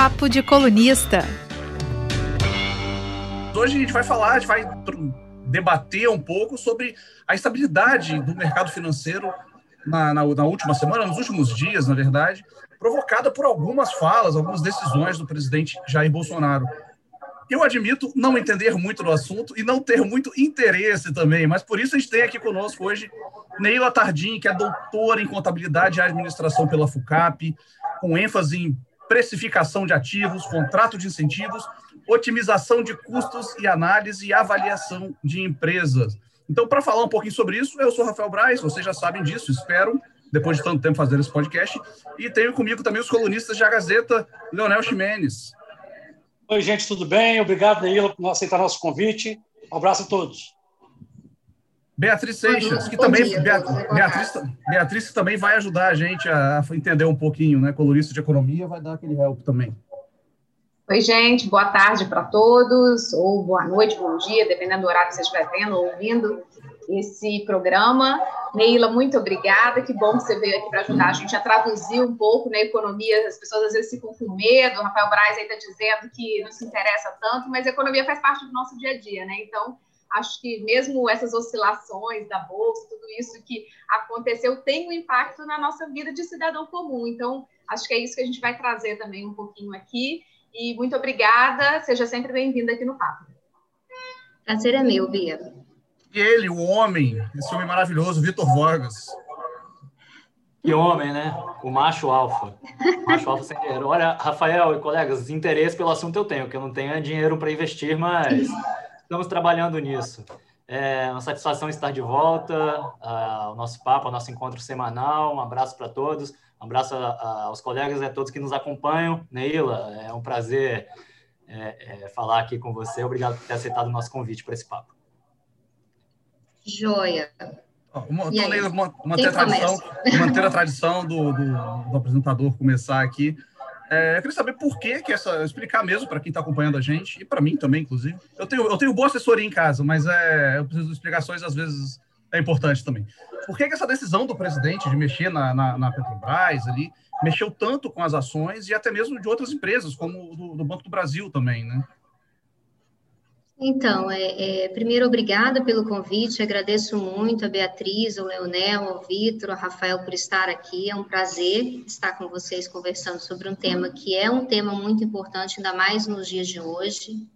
Papo de Colunista. Hoje a gente vai falar, a gente vai debater um pouco sobre a estabilidade do mercado financeiro na, na, na última semana, nos últimos dias, na verdade, provocada por algumas falas, algumas decisões do presidente Jair Bolsonaro. Eu admito não entender muito do assunto e não ter muito interesse também, mas por isso a gente tem aqui conosco hoje Neila Tardim, que é doutora em contabilidade e administração pela FUCAP, com ênfase em precificação de ativos, contrato de incentivos, otimização de custos e análise e avaliação de empresas. Então, para falar um pouquinho sobre isso, eu sou Rafael Braz, vocês já sabem disso, espero, depois de tanto tempo fazer esse podcast, e tenho comigo também os colunistas da Gazeta, Leonel Ximenes. Oi, gente, tudo bem? Obrigado, Neila, por aceitar nosso convite. Um abraço a todos. Beatriz Seixas, que também dia, Beatriz, Beatriz também vai ajudar a gente a entender um pouquinho, né? Colorista de economia vai dar aquele help também. Oi, gente, boa tarde para todos, ou boa noite, bom dia, dependendo do horário que você estiver vendo ou ouvindo esse programa. Neila, muito obrigada. Que bom que você veio aqui para ajudar a gente a traduzir um pouco na né, economia. As pessoas às vezes ficam com medo. O Rafael Braz aí está dizendo que não se interessa tanto, mas a economia faz parte do nosso dia a dia, né? Então, acho que mesmo essas oscilações da bolsa, tudo isso que aconteceu, tem um impacto na nossa vida de cidadão comum. Então, acho que é isso que a gente vai trazer também um pouquinho aqui. E muito obrigada. Seja sempre bem-vinda aqui no Papo. Prazer é meu, Bia ele, o homem, esse homem maravilhoso, Vitor Vargas. Que homem, né? O macho alfa. Macho alfa sem dinheiro. Olha, Rafael e colegas, interesse pelo assunto eu tenho, que eu não tenho dinheiro para investir, mas estamos trabalhando nisso. É uma satisfação estar de volta ao nosso papo, ao nosso encontro semanal. Um abraço para todos, um abraço aos colegas e a todos que nos acompanham. Neila, é um prazer é, é, falar aqui com você. Obrigado por ter aceitado o nosso convite para esse papo. Joia. Então, manter, a tradição, manter a tradição do, do, do apresentador começar aqui. É, eu queria saber por que, que essa. Explicar mesmo para quem está acompanhando a gente, e para mim também, inclusive. Eu tenho, eu tenho boa assessoria em casa, mas é, eu preciso de explicações, às vezes é importante também. Por que, que essa decisão do presidente de mexer na, na, na, Petrobras ali mexeu tanto com as ações e até mesmo de outras empresas, como do, do Banco do Brasil também, né? Então, é, é, primeiro, obrigada pelo convite, agradeço muito a Beatriz, ao Leonel, ao Vitor, ao Rafael por estar aqui, é um prazer estar com vocês conversando sobre um tema que é um tema muito importante, ainda mais nos dias de hoje,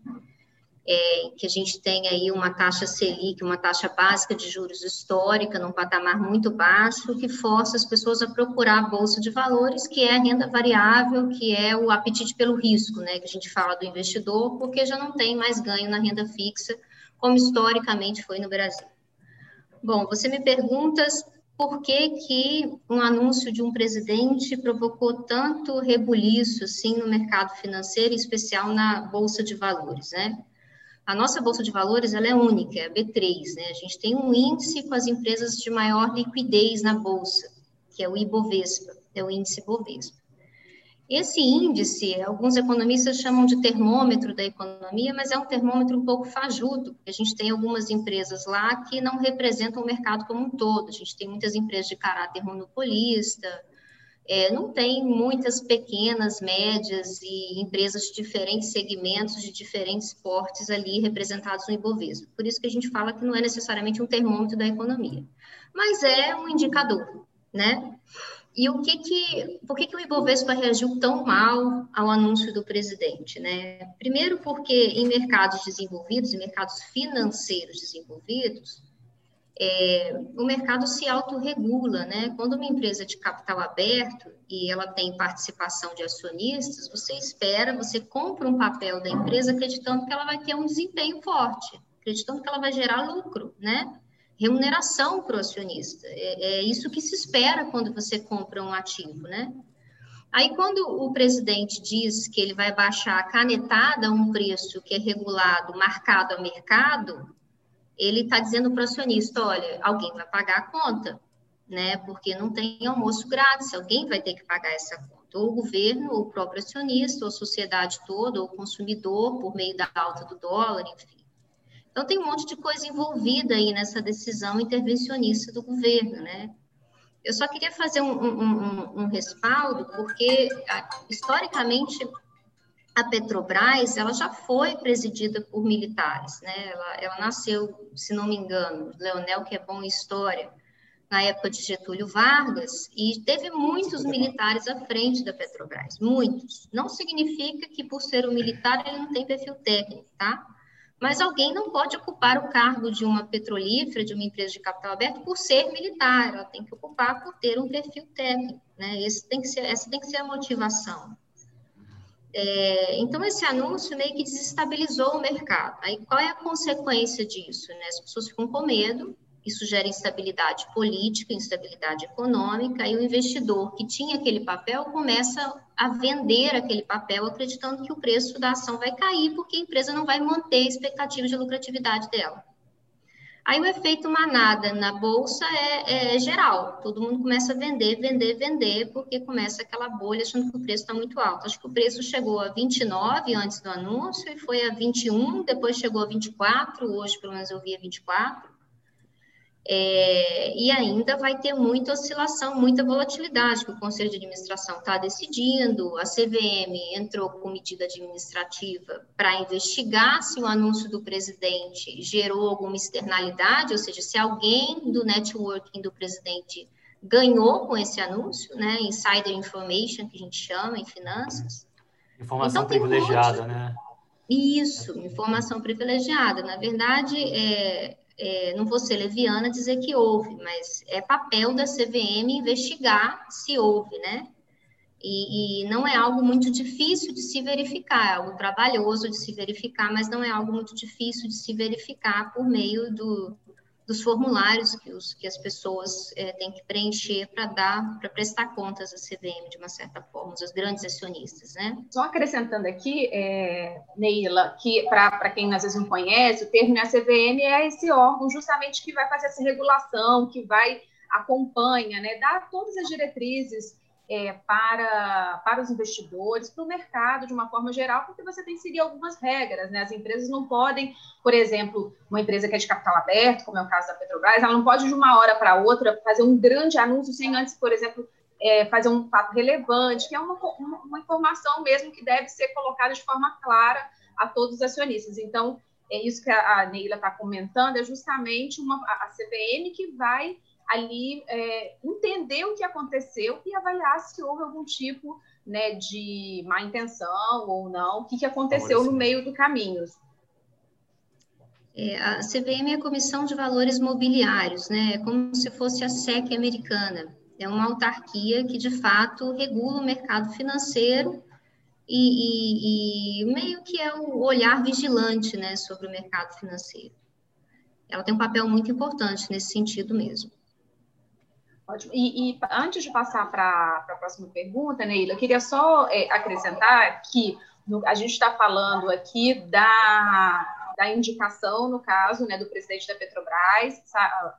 é, que a gente tem aí uma taxa Selic, uma taxa básica de juros histórica, num patamar muito baixo, que força as pessoas a procurar a bolsa de valores, que é a renda variável, que é o apetite pelo risco, né, que a gente fala do investidor, porque já não tem mais ganho na renda fixa, como historicamente foi no Brasil. Bom, você me pergunta por que, que um anúncio de um presidente provocou tanto rebuliço assim no mercado financeiro, em especial na bolsa de valores, né? A nossa bolsa de valores ela é única, é a B3, né? A gente tem um índice com as empresas de maior liquidez na bolsa, que é o Ibovespa, é o índice Bovespa. Esse índice, alguns economistas chamam de termômetro da economia, mas é um termômetro um pouco fajuto, a gente tem algumas empresas lá que não representam o mercado como um todo. A gente tem muitas empresas de caráter monopolista, é, não tem muitas pequenas, médias e empresas de diferentes segmentos, de diferentes portes ali representados no Ibovespa. Por isso que a gente fala que não é necessariamente um termômetro da economia, mas é um indicador, né? E o que que, por que, que o Ibovespa reagiu tão mal ao anúncio do presidente, né? Primeiro porque em mercados desenvolvidos, em mercados financeiros desenvolvidos, é, o mercado se autorregula, né? Quando uma empresa de capital aberto e ela tem participação de acionistas, você espera, você compra um papel da empresa acreditando que ela vai ter um desempenho forte, acreditando que ela vai gerar lucro, né? Remuneração para o acionista. É, é isso que se espera quando você compra um ativo, né? Aí, quando o presidente diz que ele vai baixar a canetada a um preço que é regulado, marcado a mercado, ele está dizendo para o acionista, olha, alguém vai pagar a conta, né? Porque não tem almoço grátis, alguém vai ter que pagar essa conta. Ou o governo, ou o próprio acionista, ou a sociedade toda, ou o consumidor, por meio da alta do dólar, enfim. Então, tem um monte de coisa envolvida aí nessa decisão intervencionista do governo, né? Eu só queria fazer um, um, um, um respaldo, porque, historicamente, a Petrobras, ela já foi presidida por militares, né? Ela, ela nasceu, se não me engano, Leonel, que é bom em história, na época de Getúlio Vargas, e teve muitos militares à frente da Petrobras, muitos. Não significa que por ser um militar ele não tem perfil técnico, tá? Mas alguém não pode ocupar o cargo de uma petrolífera, de uma empresa de capital aberto, por ser militar. Ela tem que ocupar por ter um perfil técnico. Né? Esse tem que ser, essa tem que ser a motivação. É, então, esse anúncio meio que desestabilizou o mercado. Aí, qual é a consequência disso? Né? As pessoas ficam com medo, isso gera instabilidade política, instabilidade econômica, e o investidor que tinha aquele papel começa a vender aquele papel, acreditando que o preço da ação vai cair, porque a empresa não vai manter a expectativa de lucratividade dela. Aí o efeito manada na bolsa é, é, geral, todo mundo começa a vender, vender, vender, porque começa aquela bolha achando que o preço está muito alto. Acho que o preço chegou a 29 antes do anúncio e foi a 21, depois chegou a 24, hoje pelo menos eu vi a 24. É, e ainda vai ter muita oscilação, muita volatilidade, que o Conselho de Administração está decidindo, a CVM entrou com medida administrativa para investigar se o anúncio do presidente gerou alguma externalidade, ou seja, se alguém do networking do presidente ganhou com esse anúncio, né? Insider information, que a gente chama em finanças. Informação então, privilegiada, né? Isso, informação privilegiada. Na verdade, é, é, não vou ser leviana dizer que houve, mas é papel da CVM investigar se houve, né? E, e, não é algo muito difícil de se verificar, é algo trabalhoso de se verificar, mas não é algo muito difícil de se verificar por meio do, dos formulários que, os, que as pessoas é, têm que preencher para dar, para prestar contas à CVM, de uma certa forma, os grandes acionistas, né? Só acrescentando aqui, é, Neila, que para quem às vezes não conhece, o termo a CVM é esse órgão justamente que vai fazer essa regulação, que vai acompanha, né, dá todas as diretrizes é, para, para os investidores, para o mercado de uma forma geral, porque você tem que seguir algumas regras, né? As empresas não podem, por exemplo, uma empresa que é de capital aberto, como é o caso da Petrobras, ela não pode de uma hora para outra fazer um grande anúncio sem antes, por exemplo, é, fazer um fato relevante, que é uma, uma, uma, informação mesmo que deve ser colocada de forma clara a todos os acionistas. Então, é isso que a, Neila está comentando, é justamente uma, a CVM que vai ali é, entender o que aconteceu e avaliar se houve algum tipo né, de má intenção ou não, o que, que aconteceu no meio do caminho. É, a CVM é a Comissão de Valores Mobiliários, né? É como se fosse a SEC americana. É uma autarquia que, de fato, regula o mercado financeiro e, e, e meio que é o olhar vigilante né, sobre o mercado financeiro. Ela tem um papel muito importante nesse sentido mesmo. Ótimo. E, e antes de passar para a próxima pergunta, Neila, eu queria só é, acrescentar que no, a gente está falando aqui da, da indicação, no caso, né, do presidente da Petrobras,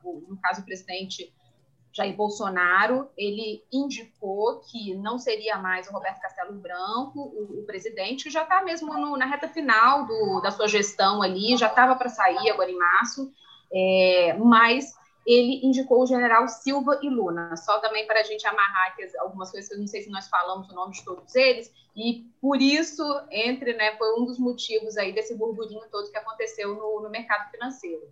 no caso, o presidente Jair Bolsonaro, ele indicou que não seria mais o Roberto Castelo Branco, o, o presidente, que já está mesmo no, na reta final do, da sua gestão ali, já estava para sair agora em março, é, mas ele indicou o general Silva e Luna. Só também para a gente amarrar aqui algumas coisas, eu não sei se nós falamos o nome de todos eles, e por isso, entre, né, foi um dos motivos aí desse burburinho todo que aconteceu no, no mercado financeiro.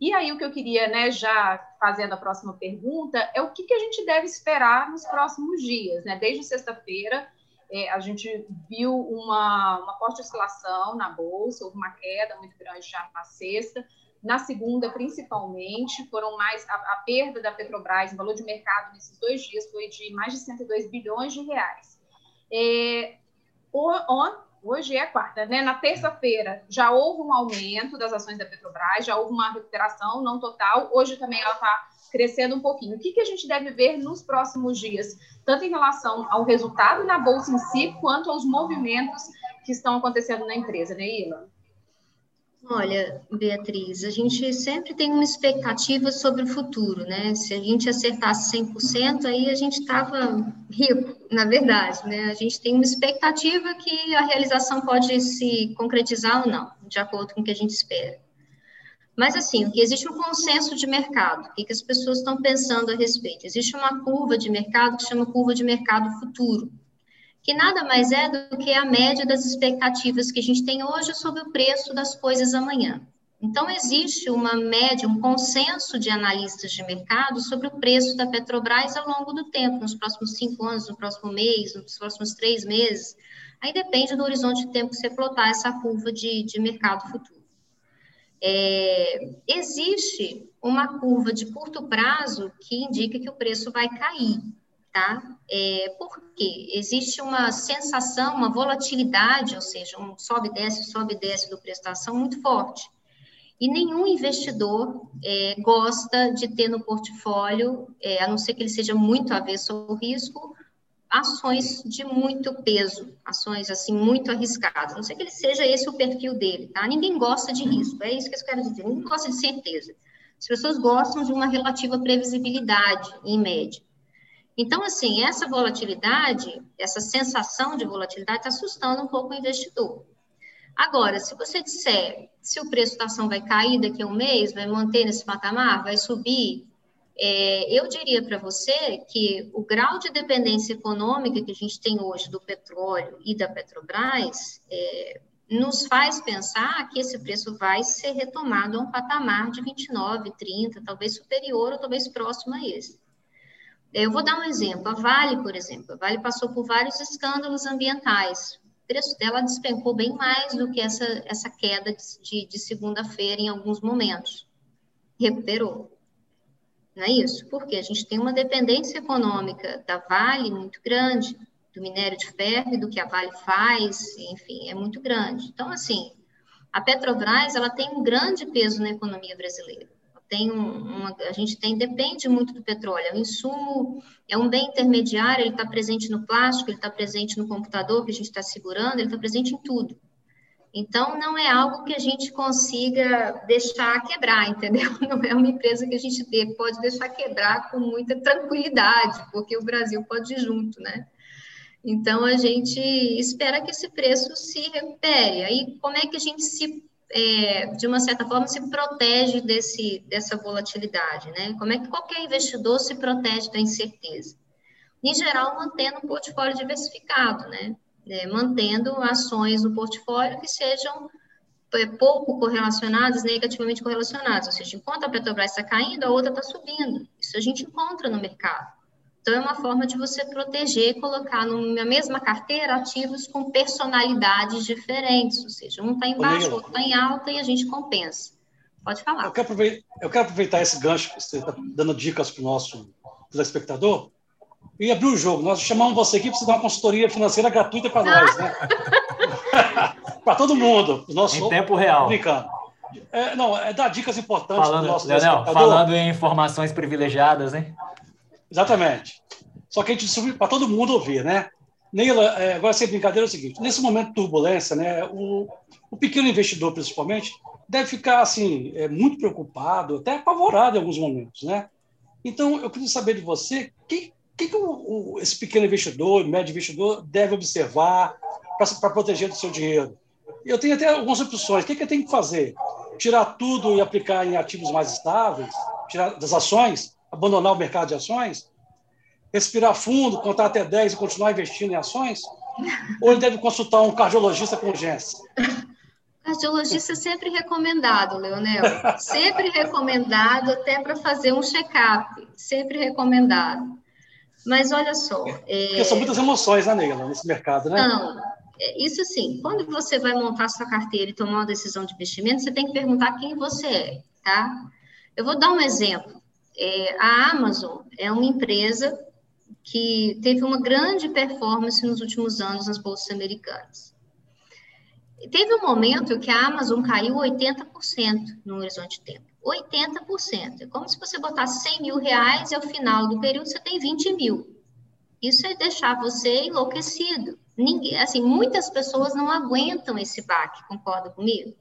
E aí, o que eu queria, né, já fazendo a próxima pergunta, é o que, que a gente deve esperar nos próximos dias, né? Desde sexta-feira, é, a gente viu uma, uma forte oscilação na Bolsa, houve uma queda muito grande já na sexta, na segunda, principalmente, foram mais a, a, perda da Petrobras, o valor de mercado nesses dois dias foi de mais de 102 bilhões de reais. É, o, hoje é quarta, né? Na terça-feira já houve um aumento das ações da Petrobras, já houve uma recuperação, não total. Hoje também ela está crescendo um pouquinho. O que, que a gente deve ver nos próximos dias, tanto em relação ao resultado na bolsa em si, quanto aos movimentos que estão acontecendo na empresa, né, Ilan? Olha, Beatriz, a gente sempre tem uma expectativa sobre o futuro, né? Se a gente acertasse 100%, aí a gente estava rico, na verdade, né? A gente tem uma expectativa que a realização pode se concretizar ou não, de acordo com o que a gente espera. Mas, assim, existe um consenso de mercado, o que, que as pessoas estão pensando a respeito? Existe uma curva de mercado que chama curva de mercado futuro, que nada mais é do que a média das expectativas que a gente tem hoje sobre o preço das coisas amanhã. Então, existe uma média, um consenso de analistas de mercado sobre o preço da Petrobras ao longo do tempo, nos próximos cinco anos, no próximo mês, nos próximos três meses. Aí depende do horizonte de tempo que você plotar essa curva de, de mercado futuro. É, existe uma curva de curto prazo que indica que o preço vai cair, tá? É, porque existe uma sensação, uma volatilidade, ou seja, um sobe desce, sobe desce do prestação muito forte. E nenhum investidor é, gosta de ter no portfólio, é, a não ser que ele seja muito avesso ao risco, ações de muito peso, ações assim muito arriscadas. A não ser que ele seja esse o perfil dele, tá? Ninguém gosta de risco, é isso que eu quero dizer. Ninguém gosta de certeza. As pessoas gostam de uma relativa previsibilidade, em média. Então, assim, essa volatilidade, essa sensação de volatilidade está assustando um pouco o investidor. Agora, se você disser se o preço da ação vai cair daqui a um mês, vai manter nesse patamar, vai subir, é, eu diria para você que o grau de dependência econômica que a gente tem hoje do petróleo e da Petrobras é, nos faz pensar que esse preço vai ser retomado a um patamar de 29, 30, talvez superior ou talvez próximo a esse. Eu vou dar um exemplo. A Vale, por exemplo, a Vale passou por vários escândalos ambientais o preço dela despencou bem mais do que essa, essa queda de, de segunda-feira em alguns momentos. Recuperou. Não é isso? Porque a gente tem uma dependência econômica da Vale muito grande, do minério de ferro do que a Vale faz, enfim, é muito grande. Então, assim, a Petrobras, ela tem um grande peso na economia brasileira tem uma, a gente tem depende muito do petróleo. O insumo é um bem intermediário, ele está presente no plástico, ele está presente no computador que a gente está segurando, ele está presente em tudo. Então, não é algo que a gente consiga deixar quebrar, entendeu? Não é uma empresa que a gente pode deixar quebrar com muita tranquilidade, porque o Brasil pode ir junto, né? Então, a gente espera que esse preço se recupere. Aí, como é que a gente se é, de uma certa forma, se protege desse, dessa volatilidade, né? Como é que qualquer investidor se protege da incerteza? Em geral, mantendo um portfólio diversificado, né? É, mantendo ações no portfólio que sejam é, pouco correlacionadas, negativamente correlacionadas, ou seja, enquanto a Petrobras está caindo, a outra está subindo. Isso a gente encontra no mercado. Então, é uma forma de você proteger, colocar na mesma carteira ativos com personalidades diferentes, ou seja, um está embaixo, o outro está em alta e a gente compensa. Pode falar. Eu quero aproveitar, eu quero aproveitar esse gancho que você está dando dicas para o nosso telespectador e abrir o jogo. Nós chamamos você aqui para você dar uma consultoria financeira gratuita para nós, né? para todo mundo. Nosso, em tempo real. Brincando. É, não, é dar dicas importantes para o nosso Leonel, falando em informações privilegiadas, hein? Exatamente. Só que a gente subiu para todo mundo ouvir, né? Neila, é, agora sem brincadeira é o seguinte: nesse momento de turbulência, né, o, o pequeno investidor, principalmente, deve ficar assim é, muito preocupado, até apavorado em alguns momentos, né? Então, eu queria saber de você o que, que, que o, o, esse pequeno investidor, médio investidor, deve observar para proteger do seu dinheiro. Eu tenho até algumas opções. O que, que eu tenho que fazer? Tirar tudo e aplicar em ativos mais estáveis? Tirar das ações? Abandonar o mercado de ações, respirar fundo, contar até 10 e continuar investindo em ações? Ou ele deve consultar um cardiologista com urgência? Cardiologista é sempre recomendado, Leonel. Sempre recomendado, até para fazer um check-up. Sempre recomendado. Mas olha só. É... Porque são muitas emoções, né, Neila, nesse mercado, né? Não. É, isso sim, quando você vai montar sua carteira e tomar uma decisão de investimento, você tem que perguntar quem você é, tá? Eu vou dar um exemplo. É, a Amazon é uma empresa que teve uma grande performance nos últimos anos nas bolsas americanas. Teve um momento que a Amazon caiu 80% no horizonte de tempo. 80%. É como se você botasse 100 mil reais e ao final do período você tem 20 mil. Isso é deixar você enlouquecido. Ninguém, assim, muitas pessoas não aguentam esse baque, concorda comigo?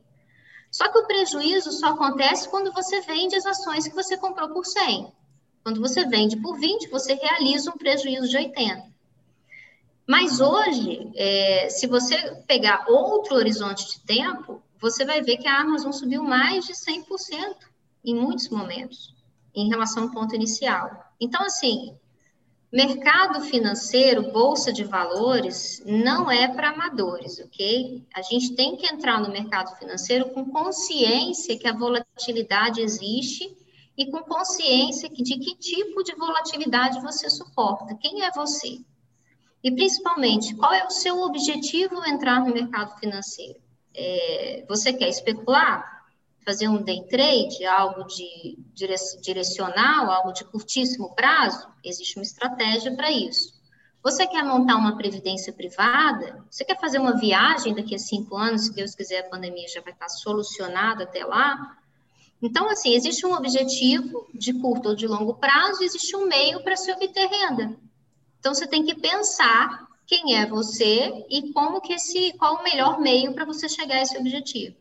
Só que o prejuízo só acontece quando você vende as ações que você comprou por 100. Quando você vende por 20, você realiza um prejuízo de 80. Mas hoje, é, se você pegar outro horizonte de tempo, você vai ver que a Amazon subiu mais de 100% em muitos momentos, em relação ao ponto inicial. Então, assim, Mercado financeiro, bolsa de valores, não é para amadores, ok? A gente tem que entrar no mercado financeiro com consciência que a volatilidade existe e com consciência de que tipo de volatilidade você suporta. Quem é você? E principalmente, qual é o seu objetivo ao entrar no mercado financeiro? É, você quer especular? Fazer um day trade, algo de direcional, algo de curtíssimo prazo, existe uma estratégia para isso. Você quer montar uma previdência privada? Você quer fazer uma viagem daqui a cinco anos, se Deus quiser, a pandemia já vai estar solucionada até lá? Então, assim, existe um objetivo de curto ou de longo prazo, existe um meio para se obter renda. Então, você tem que pensar quem é você e como que esse, qual o melhor meio para você chegar a esse objetivo.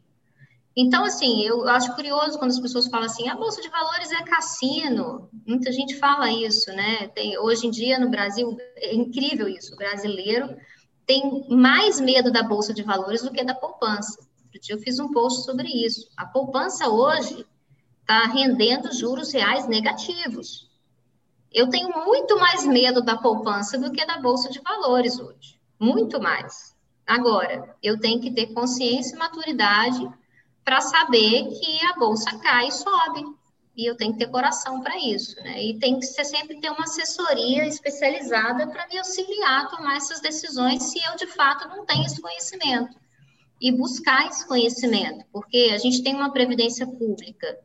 Então, assim, eu acho curioso quando as pessoas falam assim, a Bolsa de Valores é cassino. Muita gente fala isso, né? Tem, hoje em dia, no Brasil, é incrível isso. O brasileiro tem mais medo da Bolsa de Valores do que da poupança. Eu fiz um post sobre isso. A poupança hoje está rendendo juros reais negativos. Eu tenho muito mais medo da poupança do que da Bolsa de Valores hoje. Muito mais. Agora, eu tenho que ter consciência e maturidade para saber que a bolsa cai e sobe. E eu tenho que ter coração para isso, né? E tem que sempre ter uma assessoria especializada para me auxiliar a tomar essas decisões se eu de fato não tenho esse conhecimento. E buscar esse conhecimento, porque a gente tem uma previdência pública.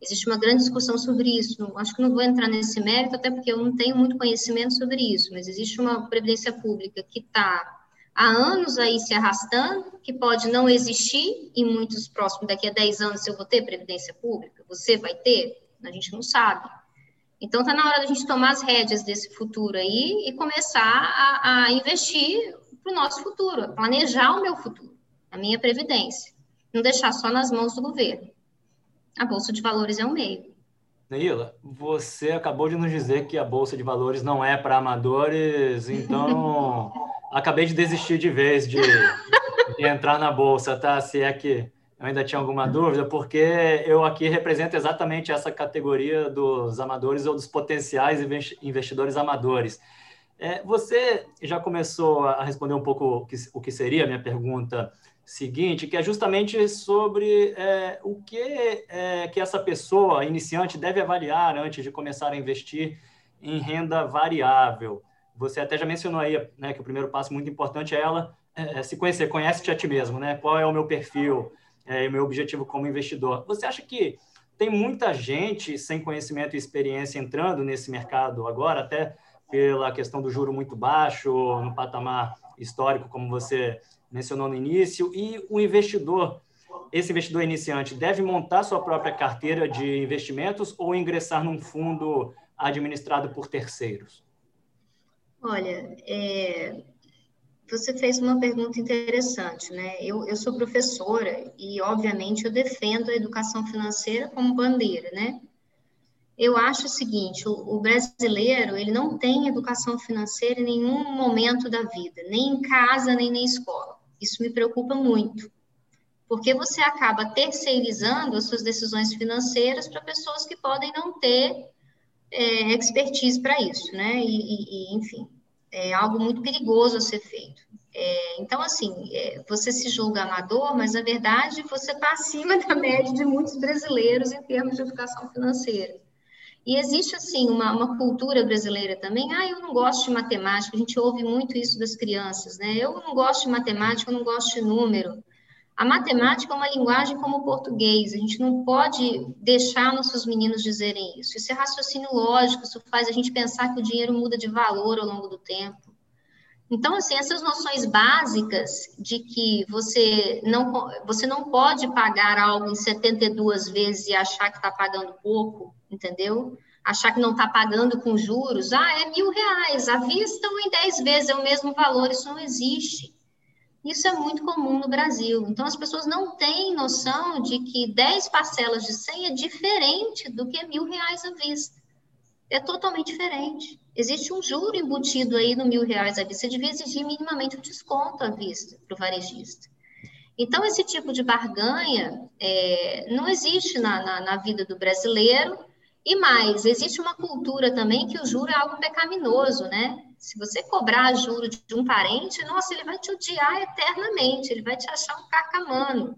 Existe uma grande discussão sobre isso. Acho que não vou entrar nesse mérito, até porque eu não tenho muito conhecimento sobre isso, mas existe uma previdência pública que está há anos aí se arrastando, que pode não existir em muitos próximos, daqui a 10 anos, se eu vou ter previdência pública, você vai ter? A gente não sabe. Então, está na hora da gente tomar as rédeas desse futuro aí e começar a, a investir para o nosso futuro, planejar o meu futuro, a minha previdência. Não deixar só nas mãos do governo. A Bolsa de Valores é um meio. Neila, você acabou de nos dizer que a Bolsa de Valores não é para amadores, então acabei de desistir de vez de, de, entrar na bolsa, tá? Se é que eu ainda tinha alguma dúvida, porque eu aqui represento exatamente essa categoria dos amadores ou dos potenciais investidores amadores. É, você já começou a responder um pouco o que, o que seria a minha pergunta seguinte, que é justamente sobre é, o que, é, que essa pessoa iniciante deve avaliar antes de começar a investir em renda variável. Você até já mencionou aí né, que o primeiro passo muito importante é ela é, é se conhecer, conhece-te a ti mesmo, né? Qual é o meu perfil é, o meu objetivo como investidor? Você acha que tem muita gente sem conhecimento e experiência entrando nesse mercado agora, até pela questão do juro muito baixo, no patamar histórico, como você mencionou no início, e o investidor, esse investidor iniciante, deve montar sua própria carteira de investimentos ou ingressar num fundo administrado por terceiros? Olha, é, você fez uma pergunta interessante, né? Eu, eu sou professora e, obviamente, eu defendo a educação financeira como bandeira, né? Eu acho o seguinte, o, o, brasileiro, ele não tem educação financeira em nenhum momento da vida, nem em casa, nem na escola. Isso me preocupa muito, porque você acaba terceirizando as suas decisões financeiras para pessoas que podem não ter é, expertise para isso, né? E, e, enfim, é algo muito perigoso a ser feito. É, então, assim, é, você se julga amador, mas na verdade você está acima da média de muitos brasileiros em termos de educação financeira. E existe, assim, uma, uma, cultura brasileira também. Ah, eu não gosto de matemática, a gente ouve muito isso das crianças, né? Eu não gosto de matemática, eu não gosto de número. A matemática é uma linguagem como o português, a gente não pode deixar nossos meninos dizerem isso. Isso é raciocínio lógico, isso faz a gente pensar que o dinheiro muda de valor ao longo do tempo. Então, assim, essas noções básicas de que você não, você não pode pagar algo em 72 vezes e achar que está pagando pouco, entendeu? Achar que não está pagando com juros, ah, é mil reais, à vista ou em 10 vezes é o mesmo valor, isso não existe. Isso é muito comum no Brasil. Então, as pessoas não têm noção de que 10 parcelas de 100 é diferente do que mil reais à vista. É totalmente diferente. Existe um juro embutido aí no mil reais à vista. Você devia exigir minimamente um desconto à vista para o varejista. Então, esse tipo de barganha é, não existe na, na, na, vida do brasileiro E mais, existe uma cultura também que o juro é algo pecaminoso, né? Se você cobrar juro de um parente, nossa, ele vai te odiar eternamente, ele vai te achar um cacamano.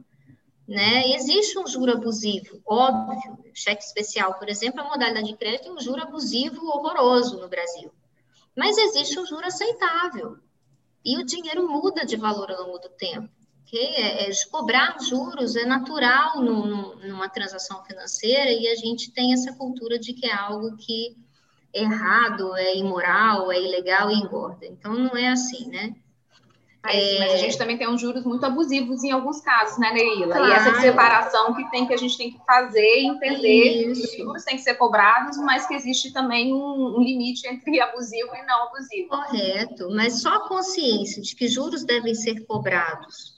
Né? Existe um juro abusivo, óbvio. Cheque especial, por exemplo, a modalidade de crédito tem um juro abusivo horroroso no Brasil. Mas existe um juro aceitável. E o dinheiro muda de valor ao longo do tempo. Okay? É, é, cobrar juros é natural no, no, numa transação financeira e a gente tem essa cultura de que é algo que errado, é imoral, é ilegal e engorda. Então, não é assim, né? Mas, é... mas a gente também tem uns juros muito abusivos em alguns casos, né, Neila? Claro. E essa separação que tem que a gente tem que fazer e entender Isso. que os juros têm que ser cobrados, mas que existe também um, um, limite entre abusivo e não abusivo. Correto, mas só a consciência de que juros devem ser cobrados,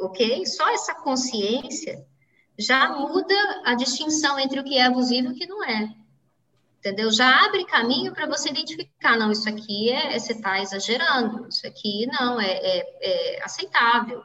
ok? Só essa consciência já muda a distinção entre o que é abusivo e o que não é entendeu? Já abre caminho para você identificar, não, isso aqui é, é você está exagerando, isso aqui não, é, é, é aceitável.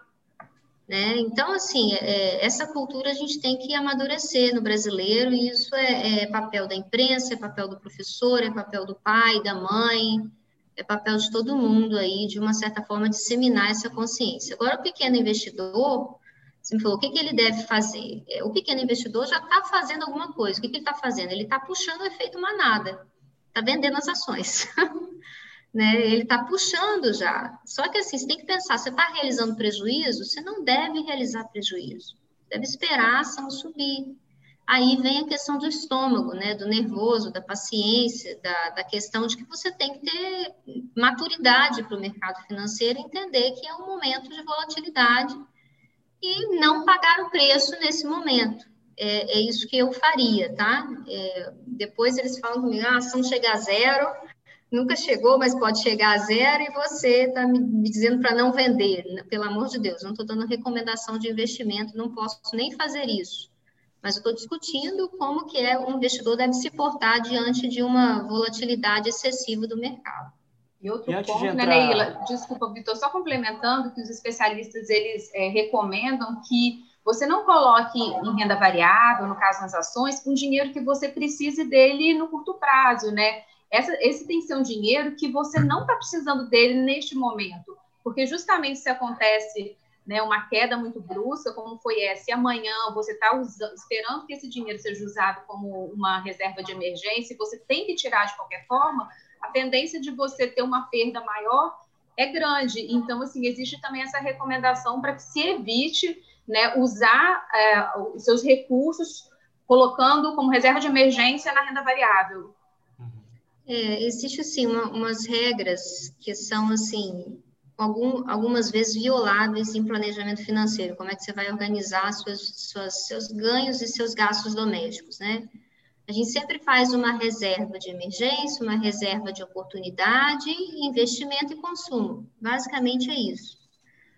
Né? Então, assim, é, é, essa cultura a gente tem que amadurecer no brasileiro, e isso é, é, papel da imprensa, é papel do professor, é papel do pai, da mãe, é papel de todo mundo aí, de uma certa forma, disseminar essa consciência. Agora, o pequeno investidor, você me falou, o que, que ele deve fazer? É, o pequeno investidor já está fazendo alguma coisa. O que, que ele está fazendo? Ele está puxando o efeito manada, está vendendo as ações. né? Ele está puxando já. Só que assim, você tem que pensar, você está realizando prejuízo, você não deve realizar prejuízo. Deve esperar a ação subir. Aí vem a questão do estômago, né? Do nervoso, da paciência, da, da questão de que você tem que ter maturidade para o mercado financeiro entender que é um momento de volatilidade e não pagar o preço nesse momento. É, é isso que eu faria, tá? É, depois eles falam comigo, ah, a ação chega a zero, nunca chegou, mas pode chegar a zero, e você está me, dizendo para não vender. Pelo amor de Deus, não estou dando recomendação de investimento, não posso nem fazer isso. Mas estou discutindo como que é, um investidor deve se portar diante de uma volatilidade excessiva do mercado. E outro e ponto, né, entrar... né, Neila? Desculpa, Vitor, só complementando que os especialistas eles é, recomendam que você não coloque em renda variável, no caso nas ações, um dinheiro que você precise dele no curto prazo, né? Essa, esse tem que ser um dinheiro que você não está precisando dele neste momento, porque justamente se acontece né, uma queda muito brusca, como foi essa, e amanhã você está esperando que esse dinheiro seja usado como uma reserva de emergência, e você tem que tirar de qualquer forma, a tendência de você ter uma perda maior é grande. Então, assim, existe também essa recomendação para que se evite né, usar é, os seus recursos colocando como reserva de emergência na renda variável. É, existe sim uma, umas regras que são assim algum, algumas vezes violáveis em planejamento financeiro. Como é que você vai organizar suas, suas, seus ganhos e seus gastos domésticos, né? A gente sempre faz uma reserva de emergência, uma reserva de oportunidade, investimento e consumo. Basicamente é isso.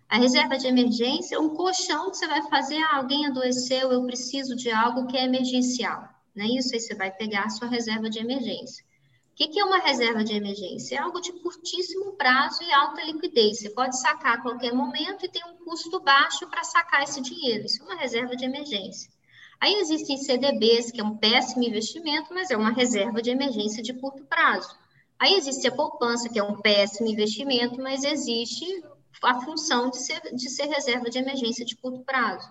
A reserva de emergência é um colchão que você vai fazer, ah, alguém adoeceu, eu preciso de algo que é emergencial. Não é isso? Aí você vai pegar a sua reserva de emergência. O que é uma reserva de emergência? É algo de curtíssimo prazo e alta liquidez. Você pode sacar a qualquer momento e tem um custo baixo para sacar esse dinheiro. Isso é uma reserva de emergência. Aí existem CDBs, que é um péssimo investimento, mas é uma reserva de emergência de curto prazo. Aí existe a poupança, que é um péssimo investimento, mas existe a função de ser, de ser reserva de emergência de curto prazo.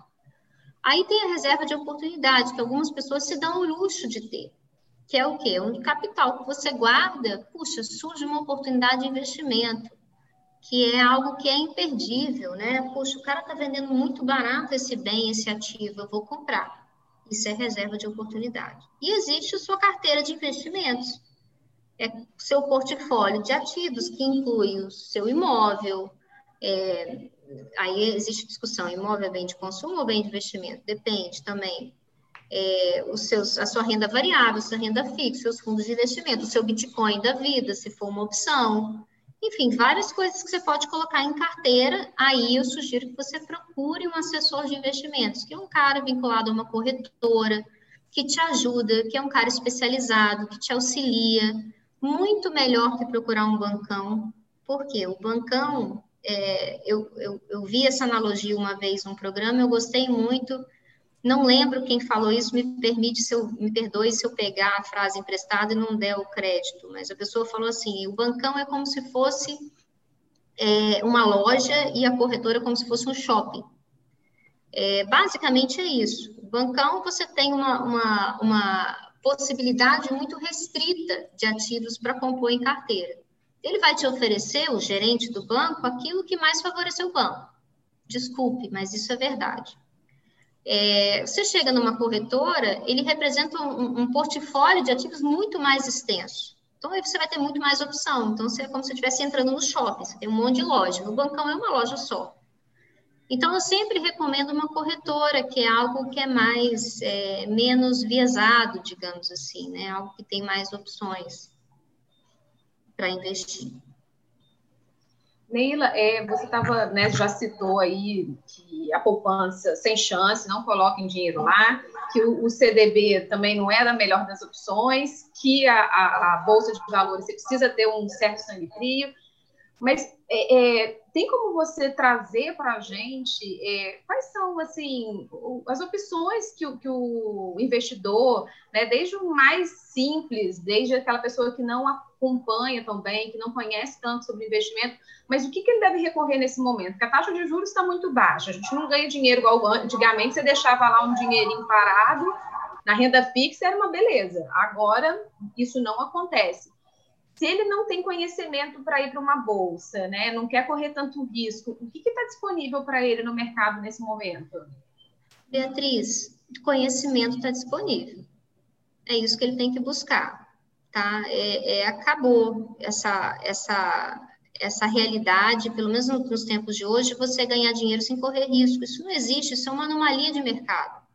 Aí tem a reserva de oportunidade, que algumas pessoas se dão o luxo de ter, que é o quê? Um capital que você guarda, puxa, surge uma oportunidade de investimento, que é algo que é imperdível, né? Puxa, o cara está vendendo muito barato esse bem, esse ativo, eu vou comprar. Isso é reserva de oportunidade. E existe a sua carteira de investimentos. É seu portfólio de ativos, que inclui o seu imóvel. É, aí existe discussão: imóvel é bem de consumo ou bem de investimento? Depende também. É, os seus, a sua renda variável, sua renda fixa, seus fundos de investimento, o seu Bitcoin da vida, se for uma opção. Enfim, várias coisas que você pode colocar em carteira. Aí eu sugiro que você procure um assessor de investimentos, que é um cara vinculado a uma corretora, que te ajuda, que é um cara especializado, que te auxilia. Muito melhor que procurar um bancão, porque o bancão, é, eu, eu, eu vi essa analogia uma vez num programa, eu gostei muito, não lembro quem falou isso, me permite se eu, me perdoe se eu pegar a frase emprestada e não der o crédito, mas a pessoa falou assim: o bancão é como se fosse é, uma loja e a corretora é como se fosse um shopping. É, basicamente é isso. O bancão você tem uma, uma, uma possibilidade muito restrita de ativos para compor em carteira. Ele vai te oferecer, o gerente do banco, aquilo que mais favoreceu o banco. Desculpe, mas isso é verdade. É, você chega numa corretora, ele representa um, um, portfólio de ativos muito mais extenso. Então, aí você vai ter muito mais opção. Então, você é como se estivesse entrando no shopping, você tem um monte de loja. No bancão é uma loja só. Então, eu sempre recomendo uma corretora, que é algo que é mais, é, menos viesado, digamos assim, né? Algo que tem mais opções para investir. Neila, é, você estava, né, já citou aí que a poupança sem chance, não coloquem dinheiro lá, que o, o, CDB também não é a melhor das opções, que a, a, a Bolsa de Valores você precisa ter um certo sangue frio, mas é, é, tem como você trazer para a gente é, quais são assim as opções que o, que o investidor, né, desde o mais simples, desde aquela pessoa que não acompanha também, que não conhece tanto sobre investimento, mas o que, que ele deve recorrer nesse momento? Porque a taxa de juros está muito baixa, a gente não ganha dinheiro igual antigamente, você deixava lá um dinheirinho parado na renda fixa, era uma beleza. Agora, isso não acontece se ele não tem conhecimento para ir para uma bolsa, né, não quer correr tanto risco, o que está disponível para ele no mercado nesse momento? Beatriz, conhecimento está disponível. É isso que ele tem que buscar, tá? É, é, acabou essa, essa, essa realidade, pelo menos nos tempos de hoje, você ganhar dinheiro sem correr risco. Isso não existe, isso é uma anomalia de mercado.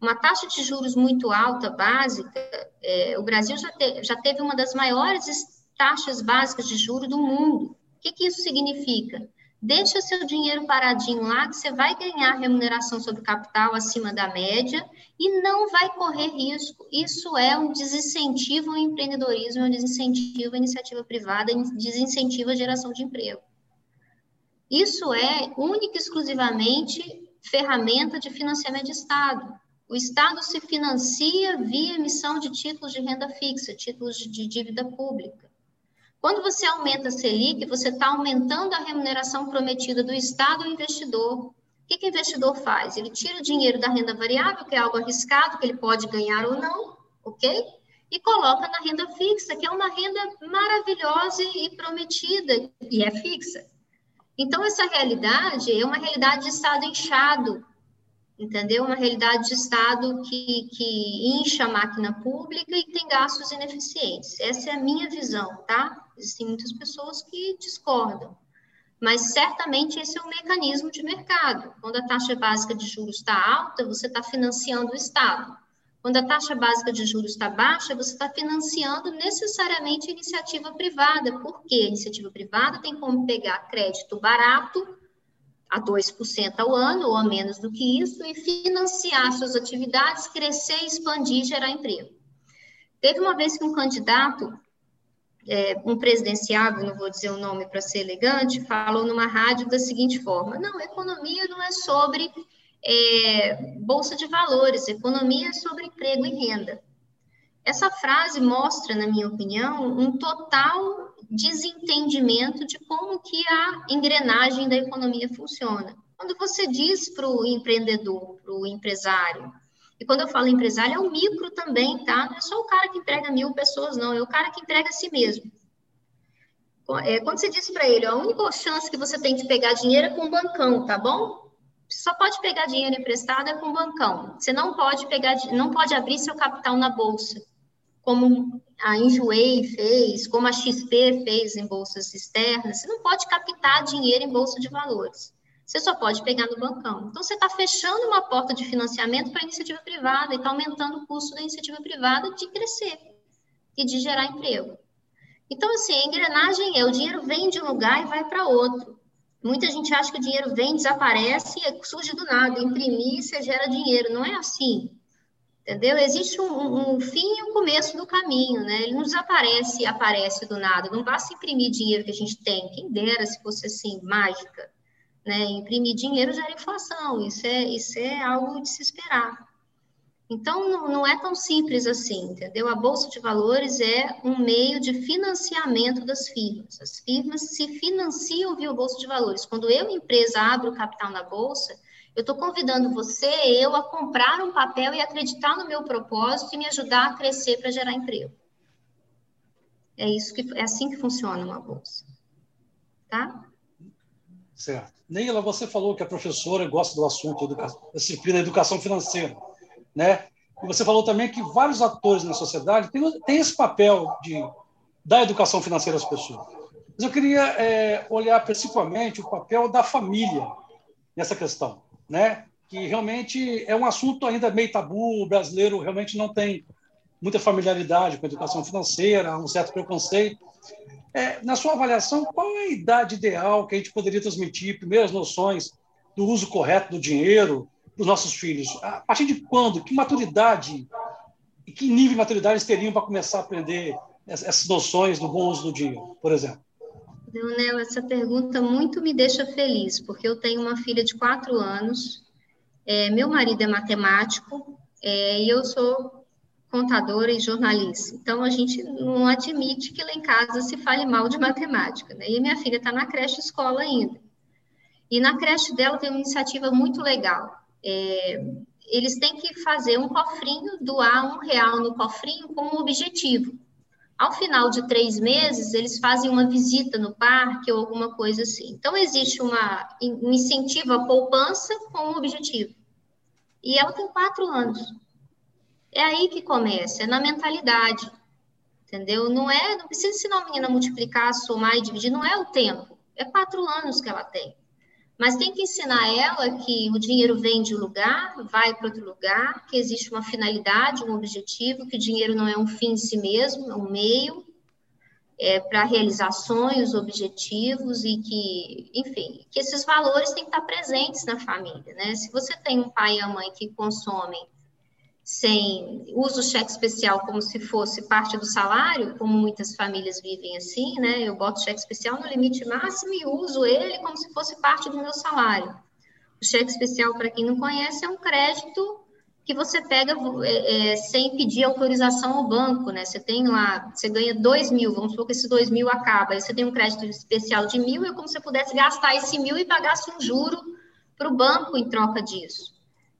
Uma taxa de juros muito alta, básica, é, o Brasil já, te, já teve uma das maiores taxas básicas de juros do mundo. O que, que isso significa? Deixa seu dinheiro paradinho lá, que você vai ganhar remuneração sobre capital acima da média e não vai correr risco. Isso é um desincentivo ao empreendedorismo, é um desincentivo à iniciativa privada, desincentivo à geração de emprego. Isso é única e exclusivamente ferramenta de financiamento de Estado. O Estado se financia via emissão de títulos de renda fixa, títulos de dívida pública. Quando você aumenta a Selic, você está aumentando a remuneração prometida do Estado ao investidor. O que, que o investidor faz? Ele tira o dinheiro da renda variável, que é algo arriscado, que ele pode ganhar ou não, ok? E coloca na renda fixa, que é uma renda maravilhosa e prometida, e é fixa. Então, essa realidade é uma realidade de Estado inchado, entendeu? Uma realidade de Estado que, que incha a máquina pública e tem gastos ineficientes. Essa é a minha visão, tá? Existem muitas pessoas que discordam, mas certamente esse é um mecanismo de mercado. Quando a taxa básica de juros está alta, você está financiando o Estado. Quando a taxa básica de juros está baixa, você está financiando necessariamente a iniciativa privada. Por quê? A iniciativa privada tem como pegar crédito barato, a 2% ao ano, ou a menos do que isso, e financiar suas atividades, crescer, expandir, gerar emprego. Teve uma vez que um candidato, é, um presidenciável, não vou dizer o nome para ser elegante, falou numa rádio da seguinte forma: não, economia não é sobre é, bolsa de valores, economia é sobre emprego e renda. Essa frase mostra, na minha opinião, um total desentendimento de como que a engrenagem da economia funciona. Quando você diz para o empreendedor, para o empresário, e quando eu falo empresário, é o micro também, tá? Não é só o cara que emprega mil pessoas, não, é o cara que emprega a si mesmo. É, quando você diz para ele, a única chance que você tem de pegar dinheiro é com o bancão, tá bom? Você só pode pegar dinheiro emprestado é com o bancão. Você não pode pegar, não pode abrir seu capital na bolsa como a Enjoei fez, como a XP fez em bolsas externas, você não pode captar dinheiro em bolsa de valores. Você só pode pegar no bancão. Então, você está fechando uma porta de financiamento para a iniciativa privada e está aumentando o custo da iniciativa privada de crescer e de gerar emprego. Então, assim, a engrenagem é o dinheiro vem de um lugar e vai para outro. Muita gente acha que o dinheiro vem, desaparece surge do nada. Imprimir, você gera dinheiro. Não é assim entendeu? Existe um, um, fim e um começo do caminho, né? Ele não desaparece e aparece do nada. Não basta imprimir dinheiro que a gente tem, quem dera se fosse assim, mágica. Né? Imprimir dinheiro gera inflação, isso é, isso é algo de se esperar. Então, não, não é tão simples assim, entendeu? A Bolsa de Valores é um meio de financiamento das firmas. As firmas se financiam via Bolsa de Valores. Quando eu, empresa, abro capital na Bolsa, eu estou convidando você, eu, a comprar um papel e acreditar no meu propósito e me ajudar a crescer para gerar emprego. É isso que é assim que funciona uma bolsa, tá? Certo. Neila, você falou que a professora gosta do assunto educação, disciplina educação financeira né? E você falou também que vários atores na sociedade têm, têm esse papel de dar educação financeira às pessoas. Mas eu queria é, olhar principalmente o papel da família nessa questão, né? Que realmente é um assunto ainda meio tabu, o brasileiro realmente não tem muita familiaridade com a educação financeira, um certo preconceito. É, na sua avaliação, qual é a idade ideal que a gente poderia transmitir primeiras noções do uso correto do dinheiro, dos nossos filhos? A partir de quando? Que maturidade? E que nível de maturidade eles teriam para começar a aprender essas noções do bom uso do dinheiro, por exemplo? Leonel, essa pergunta muito me deixa feliz, porque eu tenho uma filha de quatro anos, é, meu marido é matemático é, e eu sou contadora e jornalista. Então, a gente não admite que lá em casa se fale mal de matemática. Né? E minha filha está na creche escola ainda. E na creche dela tem uma iniciativa muito legal é, eles têm que fazer um cofrinho, doar um real no cofrinho com um objetivo. Ao final de três meses, eles fazem uma visita no parque ou alguma coisa assim. Então, existe uma, um incentivo à poupança com um objetivo. E ela tem quatro anos. É aí que começa, é na mentalidade. Entendeu? Não é, não precisa ensinar a menina a multiplicar, somar e dividir, não é o tempo. É quatro anos que ela tem. Mas tem que ensinar ela que o dinheiro vem de um lugar, vai para outro lugar, que existe uma finalidade, um objetivo, que o dinheiro não é um fim em si mesmo, é um meio é, para realizar sonhos, objetivos e que, enfim, que esses valores têm que estar presentes na família, né? Se você tem um pai e uma mãe que consomem sem uso o cheque especial como se fosse parte do salário, como muitas famílias vivem assim, né? Eu boto cheque especial no limite máximo e uso ele como se fosse parte do meu salário. O cheque especial, para quem não conhece, é um crédito que você pega é, é, sem pedir autorização ao banco, né? Você tem lá, você ganha dois mil, vamos supor que esse dois mil acaba, aí você tem um crédito especial de mil, é como se você pudesse gastar esse mil e pagasse um juro para o banco em troca disso.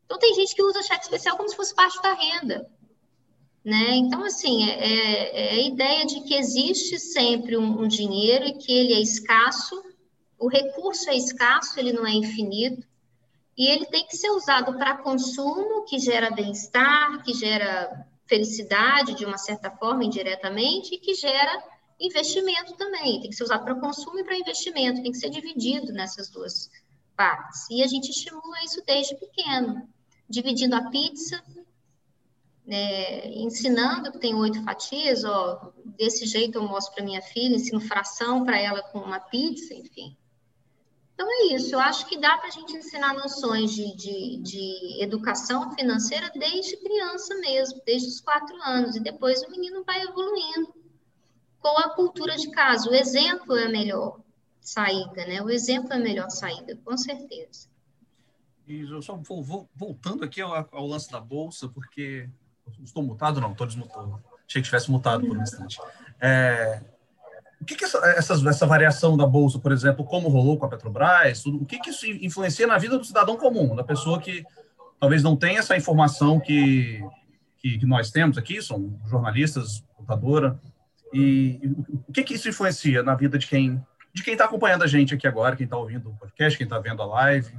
Então, tem gente que usa cheque especial como se fosse parte da renda. Né? Então, assim, é, é, é a ideia de que existe sempre um, um dinheiro e que ele é escasso, o recurso é escasso, ele não é infinito, e ele tem que ser usado para consumo, que gera bem-estar, que gera felicidade de uma certa forma, indiretamente, e que gera investimento também. Tem que ser usado para consumo e para investimento, tem que ser dividido nessas duas partes. E a gente estimula isso desde pequeno dividindo a pizza, é, ensinando que tem oito fatias, ó, desse jeito eu mostro para minha filha, ensino fração para ela com uma pizza, enfim. Então é isso, eu acho que dá para a gente ensinar noções de, de, de, educação financeira desde criança mesmo, desde os quatro anos, e depois o menino vai evoluindo com a cultura de casa. O exemplo é a melhor saída, né? O exemplo é a melhor saída, com certeza. E eu só vou, voltando aqui ao, ao, lance da bolsa, porque estou mutado, não, estou desmutado. Achei que estivesse mutado por um instante. É, o que, que essa, essa, essa, variação da bolsa, por exemplo, como rolou com a Petrobras, tudo, o que, que isso influencia na vida do cidadão comum, da pessoa que talvez não tenha essa informação que, que, que nós temos aqui, são jornalistas, computadora, e, e o que, que isso influencia na vida de quem de quem está acompanhando a gente aqui agora, quem está ouvindo o podcast, quem está vendo a live?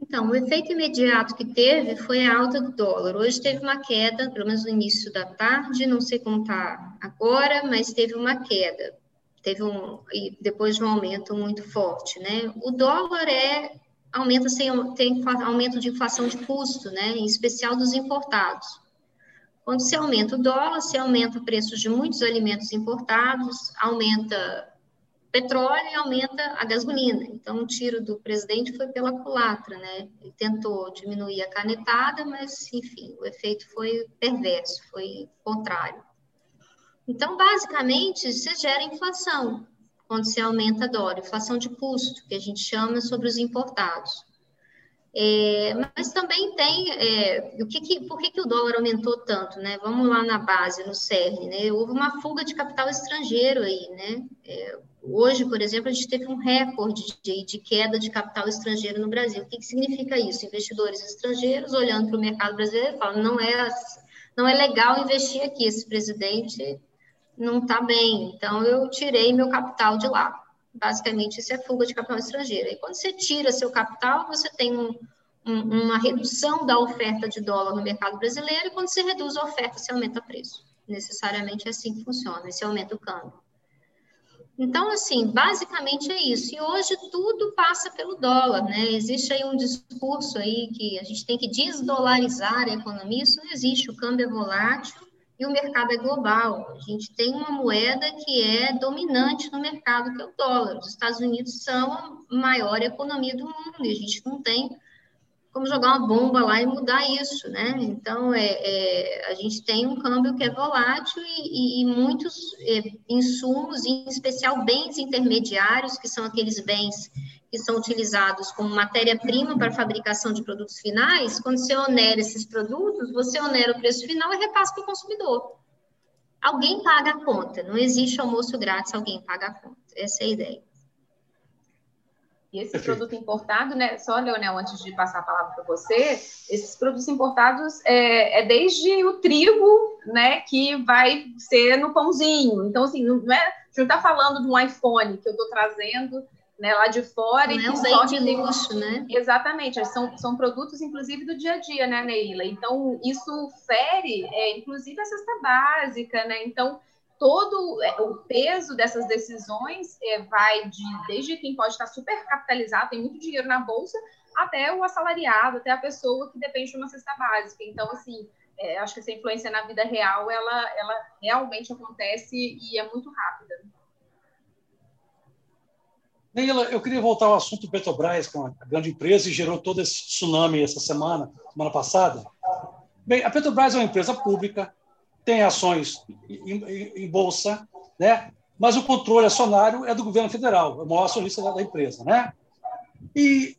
Então, o efeito imediato que teve foi a alta do dólar. Hoje teve uma queda, pelo menos no início da tarde, não sei como está agora, mas teve uma queda. Teve um, e depois de um aumento muito forte, né? O dólar é, aumenta sem, tem aumento de inflação de custo, né? Em especial dos importados. Quando se aumenta o dólar, se aumenta o preço de muitos alimentos importados, aumenta petróleo e aumenta a gasolina. Então, o tiro do presidente foi pela culatra, né? Ele tentou diminuir a canetada, mas, enfim, o efeito foi perverso, foi contrário. Então, basicamente, você gera inflação. quando se aumenta dólar, inflação de custo, que a gente chama sobre os importados. É, mas também tem é, o que, que, por que, que o dólar aumentou tanto, né? Vamos lá na base, no CERN, né? Houve uma fuga de capital estrangeiro aí, né? É, hoje, por exemplo, a gente teve um recorde de, de, queda de capital estrangeiro no Brasil. O que, que significa isso? Investidores estrangeiros olhando para o mercado brasileiro e falam, não é, não é legal investir aqui, esse presidente não está bem, então eu tirei meu capital de lá. Basicamente, isso é fuga de capital estrangeiro. E quando você tira seu capital, você tem um, um, uma redução da oferta de dólar no mercado brasileiro, e quando você reduz a oferta, você aumenta o preço. Necessariamente é assim que funciona, esse aumenta o câmbio. Então, assim, basicamente é isso. E hoje tudo passa pelo dólar, né? Existe aí um discurso aí que a gente tem que desdolarizar a economia, isso não existe. O câmbio é volátil, e o mercado é global. A gente tem uma moeda que é dominante no mercado, que é o dólar. Os Estados Unidos são a maior economia do mundo e a gente não tem como jogar uma bomba lá e mudar isso, né? Então, é, é a gente tem um câmbio que é volátil e, e, e muitos é, insumos, em especial bens intermediários, que são aqueles bens que são utilizados como matéria-prima para fabricação de produtos finais, quando você onera esses produtos, você onera o preço final e repassa para o consumidor. Alguém paga a conta, não existe almoço grátis, alguém paga a conta. Essa é a ideia. E esse produto importado, né? Só, Leonel, antes de passar a palavra para você, esses produtos importados é, é, desde o trigo, né, que vai ser no pãozinho. Então, assim, não é, a gente não está falando de um iPhone que eu estou trazendo né, lá de fora. Não e é um bem de luxo, né? Exatamente, são, são produtos, inclusive, do dia a dia, né, Neila? Então, isso fere, é, inclusive, a cesta básica, né? Então, todo é, o peso dessas decisões é, vai de, desde quem pode estar super capitalizado, tem muito dinheiro na bolsa, até o assalariado, até a pessoa que depende de uma cesta básica. Então, assim, é, acho que essa influência na vida real, ela, ela realmente acontece e é muito rápida. Neila, eu queria voltar ao assunto Petrobras, que é uma grande empresa e gerou todo esse tsunami essa semana, semana passada. Bem, a Petrobras é uma empresa pública, tem ações em, em, em bolsa, né? mas o controle acionário é do governo federal, é o maior acionista da, da empresa. Né? E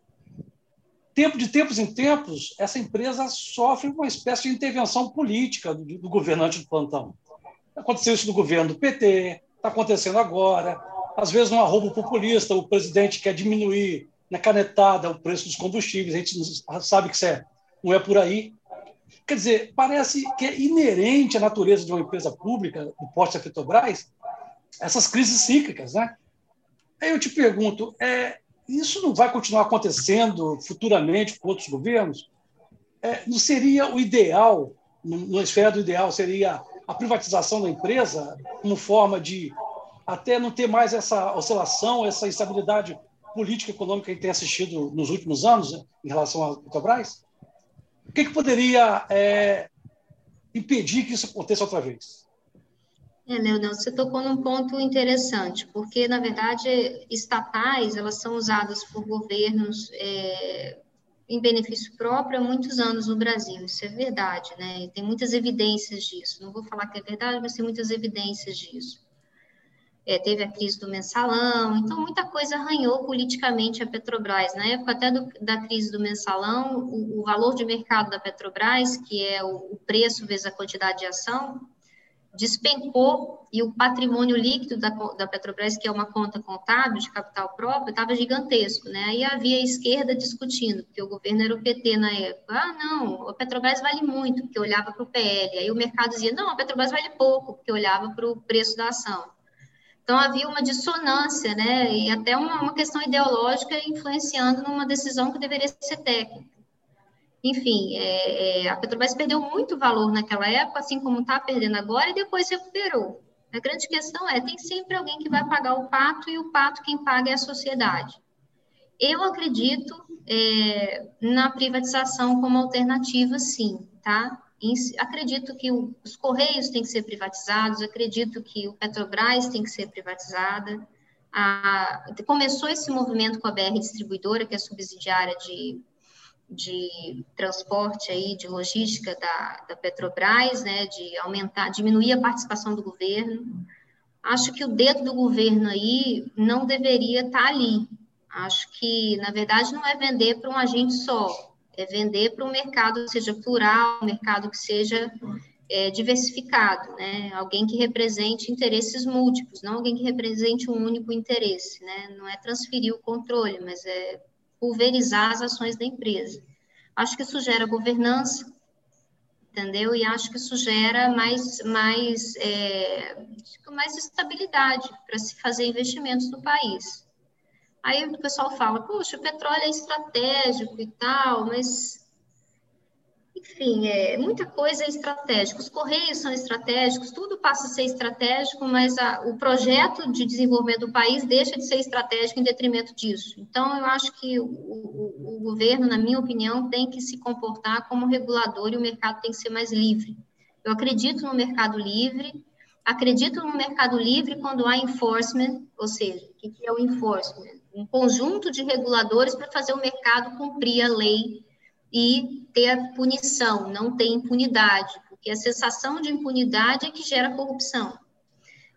tempo de tempos em tempos, essa empresa sofre uma espécie de intervenção política do, do governante do plantão. Aconteceu isso no governo do PT, está acontecendo agora às vezes um arrobo populista, o presidente quer diminuir na canetada o preço dos combustíveis, a gente sabe que isso é, não é por aí. Quer dizer, parece que é inerente à natureza de uma empresa pública, do porte da Petrobras, essas crises cíclicas, né? Aí eu te pergunto, é, isso não vai continuar acontecendo futuramente com outros governos? É, não seria o ideal, na esfera do ideal, seria a privatização da empresa como forma de até não ter mais essa oscilação, essa instabilidade política e econômica que tem assistido nos últimos anos né, em relação à Petrobras? Que, que poderia é, impedir que isso aconteça outra vez? É, Leonel, você tocou num ponto interessante, porque, na verdade, estatais, elas são usadas por governos é, em benefício próprio há muitos anos no Brasil, isso é verdade, né? E tem muitas evidências disso. Não vou falar que é verdade, mas tem muitas evidências disso é, teve a crise do mensalão, então muita coisa arranhou politicamente a Petrobras. Na época até do, da crise do mensalão, o, o, valor de mercado da Petrobras, que é o, o, preço vezes a quantidade de ação, despencou e o patrimônio líquido da, da Petrobras, que é uma conta contábil de capital próprio, estava gigantesco. Né? Aí havia a esquerda discutindo, porque o governo era o PT na época. Ah, não, a Petrobras vale muito, porque olhava para o PL. Aí o mercado dizia, não, a Petrobras vale pouco, porque olhava para o preço da ação. Então, havia uma dissonância, né, e até uma, questão ideológica influenciando numa decisão que deveria ser técnica. Enfim, é, é, a Petrobras perdeu muito valor naquela época, assim como está perdendo agora, e depois recuperou. A grande questão é, tem sempre alguém que vai pagar o pato, e o pato quem paga é a sociedade. Eu acredito é, na privatização como alternativa, sim, tá? Acredito que os Correios têm que ser privatizados, acredito que o Petrobras tem que ser privatizada. A, começou esse movimento com a BR Distribuidora, que é subsidiária de, de transporte aí, de logística da, da Petrobras, né, de aumentar, diminuir a participação do governo. acho que o dedo do governo aí não deveria estar tá ali. Acho que, na verdade, não é vender para um agente só, é vender para um mercado que seja plural, um mercado que seja é, diversificado, né? Alguém que represente interesses múltiplos, não alguém que represente um único interesse, né? Não é transferir o controle, mas é pulverizar as ações da empresa. Acho que isso gera governança, entendeu? E acho que isso gera mais, mais, é, mais estabilidade para se fazer investimentos no país. Aí o pessoal fala, poxa, o petróleo é estratégico e tal, mas enfim, é, muita coisa é estratégica. Os correios são estratégicos, tudo passa a ser estratégico, mas a, o projeto de desenvolvimento do país deixa de ser estratégico em detrimento disso. Então, eu acho que o, o, o governo, na minha opinião, tem que se comportar como regulador e o mercado tem que ser mais livre. Eu acredito no mercado livre, acredito no mercado livre quando há enforcement, ou seja, o que é o enforcement? Um conjunto de reguladores para fazer o mercado cumprir a lei e ter a punição, não ter impunidade, porque a sensação de impunidade é que gera corrupção.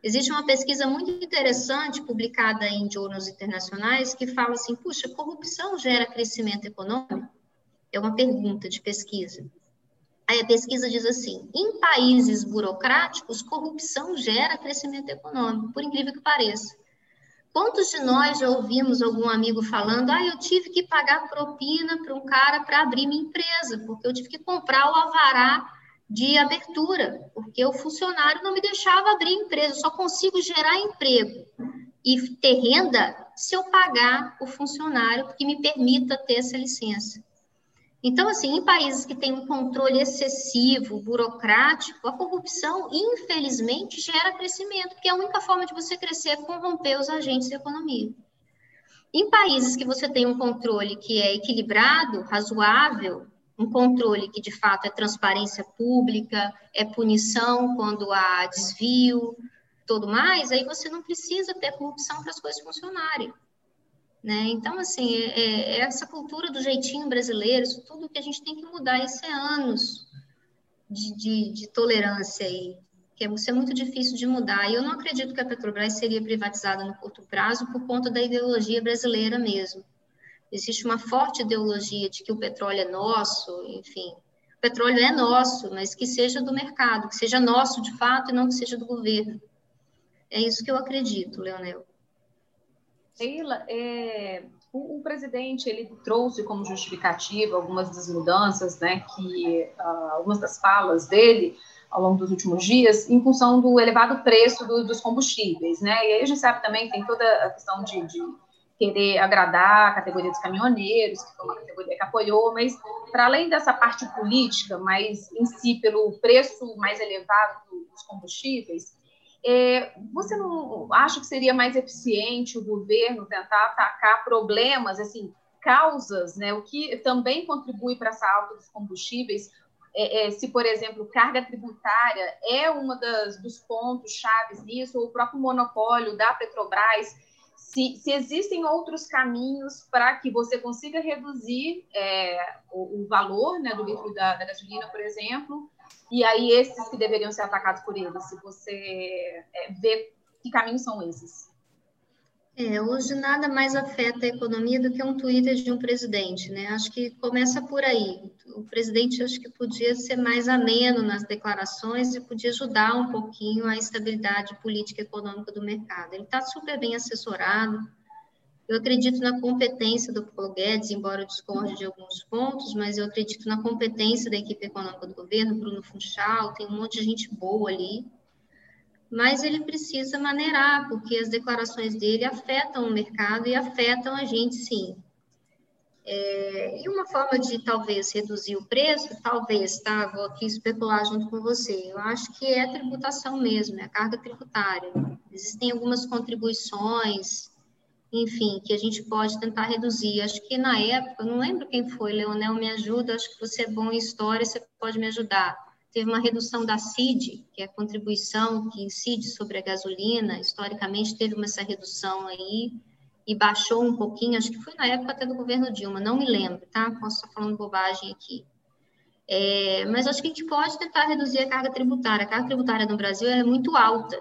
Existe uma pesquisa muito interessante publicada em jornais internacionais que fala assim: puxa, corrupção gera crescimento econômico? É uma pergunta de pesquisa. Aí a pesquisa diz assim: em países burocráticos, corrupção gera crescimento econômico, por incrível que pareça. Quantos de nós já ouvimos algum amigo falando: ah, eu tive que pagar propina para um cara para abrir minha empresa, porque eu tive que comprar o alvará de abertura, porque o funcionário não me deixava abrir empresa, eu só consigo gerar emprego e ter renda se eu pagar o funcionário que me permita ter essa licença. Então, assim, em países que têm um controle excessivo, burocrático, a corrupção, infelizmente, gera crescimento, porque a única forma de você crescer é corromper os agentes da economia. Em países que você tem um controle que é equilibrado, razoável, um controle que de fato é transparência pública, é punição quando há desvio, tudo mais, aí você não precisa ter corrupção para as coisas funcionarem. Né? Então, assim, é, é, é, essa cultura do jeitinho brasileiro, isso tudo que a gente tem que mudar, isso é anos de, de, de tolerância aí, que é, isso é muito difícil de mudar. E eu não acredito que a Petrobras seria privatizada no curto prazo por conta da ideologia brasileira mesmo. Existe uma forte ideologia de que o petróleo é nosso, enfim. O petróleo é nosso, mas que seja do mercado, que seja nosso de fato e não que seja do governo. É isso que eu acredito, Leonel. Sheila, é, o, o, presidente ele trouxe como justificativa algumas das mudanças, né, que uh, algumas das falas dele ao longo dos últimos dias, em função do elevado preço do, dos combustíveis, né? E aí a gente sabe também que tem toda a questão de, de querer agradar a categoria dos caminhoneiros, que foi uma categoria que apoiou, mas para além dessa parte política, mas em si pelo preço mais elevado dos combustíveis, é, você não acha que seria mais eficiente o governo tentar atacar problemas, assim, causas, né? O que também contribui para essa alta dos combustíveis, é, é, se, por exemplo, carga tributária é uma dos pontos chaves nisso, ou o próprio monopólio da Petrobras, se, se existem outros caminhos para que você consiga reduzir é, o, o, valor né, do litro da, da gasolina, por exemplo, e aí, esses que deveriam ser atacados por eles, se você é, vê que caminhos são esses? É, hoje nada mais afeta a economia do que um Twitter de um presidente, né? Acho que começa por aí. O presidente acho que podia ser mais ameno nas declarações e podia ajudar um pouquinho a estabilidade política e econômica do mercado. Ele está super bem assessorado, eu acredito na competência do Paulo Guedes, embora eu discorde de alguns pontos, mas eu acredito na competência da equipe econômica do governo, Bruno Funchal, tem um monte de gente boa ali, mas ele precisa maneirar, porque as declarações dele afetam o mercado e afetam a gente, sim. É, e uma forma de talvez reduzir o preço, talvez, tá? Vou aqui especular junto com você. Eu acho que é a tributação mesmo, é a carga tributária. Existem algumas contribuições enfim, que a gente pode tentar reduzir. Acho que na época, não lembro quem foi, Leonel, me ajuda, acho que você é bom em história, você pode me ajudar. Teve uma redução da CID, que é a contribuição que incide sobre a gasolina, historicamente teve uma, essa redução aí, e baixou um pouquinho, acho que foi na época até do governo Dilma, não me lembro, tá? Posso estar falando bobagem aqui. É, mas acho que a gente pode tentar reduzir a carga tributária. A carga tributária no Brasil é muito alta,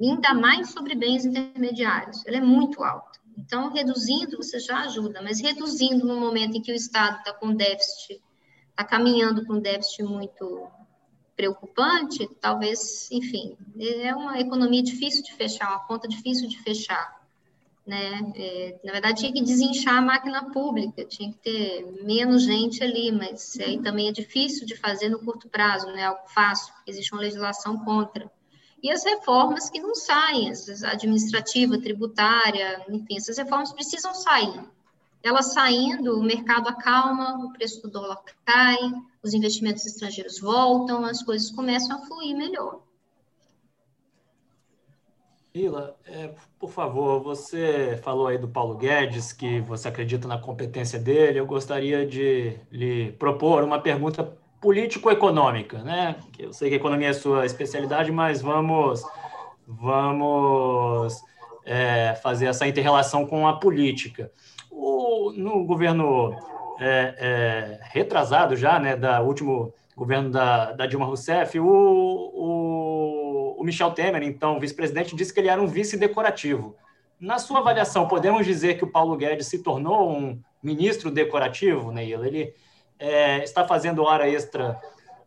ainda mais sobre bens intermediários. Ela é muito alta. Então, reduzindo, você já ajuda, mas reduzindo no momento em que o Estado está com déficit, está caminhando com déficit muito preocupante, talvez, enfim, é uma economia difícil de fechar, uma conta difícil de fechar. Né? É, na verdade, tinha que desinchar a máquina pública, tinha que ter menos gente ali, mas aí também é difícil de fazer no curto prazo, não é algo fácil, existe uma legislação contra. E as reformas que não saem, as administrativa, tributária, enfim, essas reformas precisam sair. Elas saindo, o mercado acalma, o preço do dólar cai, os investimentos estrangeiros voltam, as coisas começam a fluir melhor. Ila, é, por favor, você falou aí do Paulo Guedes, que você acredita na competência dele. Eu gostaria de lhe propor uma pergunta político-econômica, né? Eu sei que economia é sua especialidade, mas vamos, vamos é, fazer essa interrelação com a política. O, no governo é, é, retrasado já, né, da último governo da, da Dilma Rousseff, o, o, o Michel Temer, então vice-presidente, disse que ele era um vice decorativo. Na sua avaliação, podemos dizer que o Paulo Guedes se tornou um ministro decorativo, Neila? Ele é, está fazendo hora extra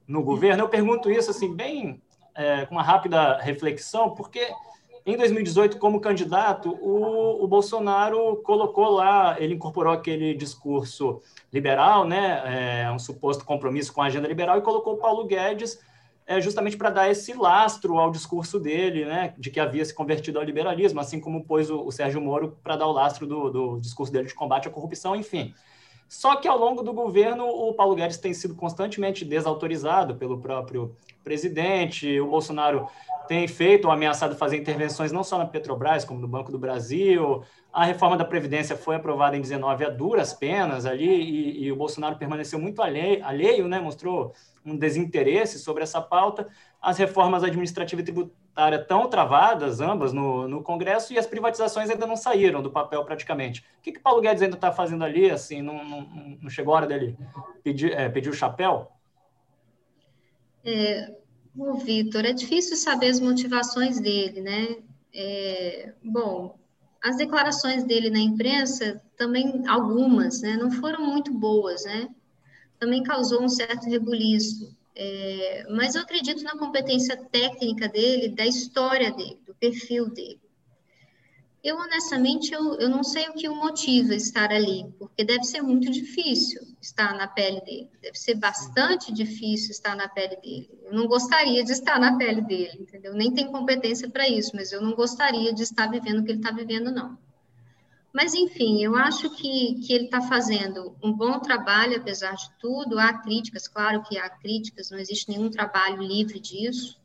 no governo? Eu pergunto isso assim, bem é, com uma rápida reflexão, porque em 2018, como candidato, o, o, Bolsonaro colocou lá, ele incorporou aquele discurso liberal, né, é, um suposto compromisso com a agenda liberal, e colocou o Paulo Guedes é, justamente para dar esse lastro ao discurso dele, né, de que havia se convertido ao liberalismo, assim como pôs o, o Sérgio Moro para dar o lastro do, do discurso dele de combate à corrupção, enfim. Só que ao longo do governo, o Paulo Guedes tem sido constantemente desautorizado pelo próprio presidente. O Bolsonaro tem feito ou ameaçado fazer intervenções não só na Petrobras, como no Banco do Brasil. A reforma da Previdência foi aprovada em 19 a duras penas ali, e, e o Bolsonaro permaneceu muito alheio, alheio, né? mostrou um desinteresse sobre essa pauta. As reformas administrativa e tributária estão travadas, ambas, no, no Congresso, e as privatizações ainda não saíram do papel praticamente. O que, que Paulo Guedes ainda está fazendo ali? Assim, não, não, não, chegou a hora dele pedir, é, pedir o chapéu? É, o Vitor, é difícil saber as motivações dele, né? É, bom, as declarações dele na imprensa, também algumas, né, não foram muito boas, né? Também causou um certo rebuliço. É, mas eu acredito na competência técnica dele, da história dele, do perfil dele. Eu, honestamente, eu, eu não sei o que o motiva estar ali, porque deve ser muito difícil estar na pele dele, deve ser bastante difícil estar na pele dele. Eu não gostaria de estar na pele dele, entendeu? Nem tem competência para isso, mas eu não gostaria de estar vivendo o que ele está vivendo, não. Mas, enfim, eu acho que, que ele está fazendo um bom trabalho, apesar de tudo. Há críticas, claro que há críticas, não existe nenhum trabalho livre disso.